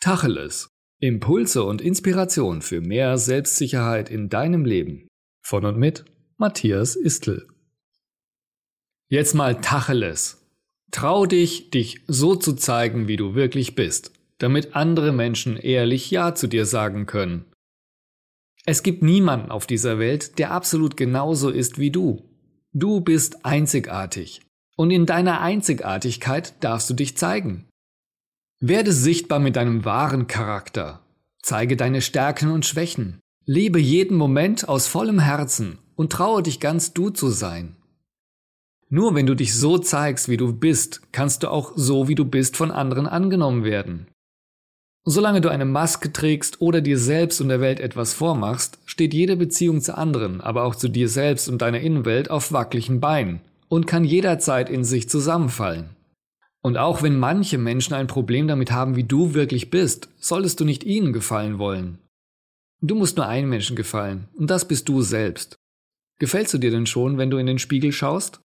Tacheles. Impulse und Inspiration für mehr Selbstsicherheit in deinem Leben. Von und mit Matthias Istl. Jetzt mal Tacheles. Trau dich, dich so zu zeigen, wie du wirklich bist, damit andere Menschen ehrlich Ja zu dir sagen können. Es gibt niemanden auf dieser Welt, der absolut genauso ist wie du. Du bist einzigartig. Und in deiner Einzigartigkeit darfst du dich zeigen. Werde sichtbar mit deinem wahren Charakter. Zeige deine Stärken und Schwächen. Lebe jeden Moment aus vollem Herzen und traue dich ganz du zu sein. Nur wenn du dich so zeigst, wie du bist, kannst du auch so, wie du bist, von anderen angenommen werden. Solange du eine Maske trägst oder dir selbst und der Welt etwas vormachst, steht jede Beziehung zu anderen, aber auch zu dir selbst und deiner Innenwelt auf wackeligen Beinen und kann jederzeit in sich zusammenfallen. Und auch wenn manche Menschen ein Problem damit haben, wie du wirklich bist, solltest du nicht ihnen gefallen wollen. Du musst nur einem Menschen gefallen, und das bist du selbst. Gefällst du dir denn schon, wenn du in den Spiegel schaust?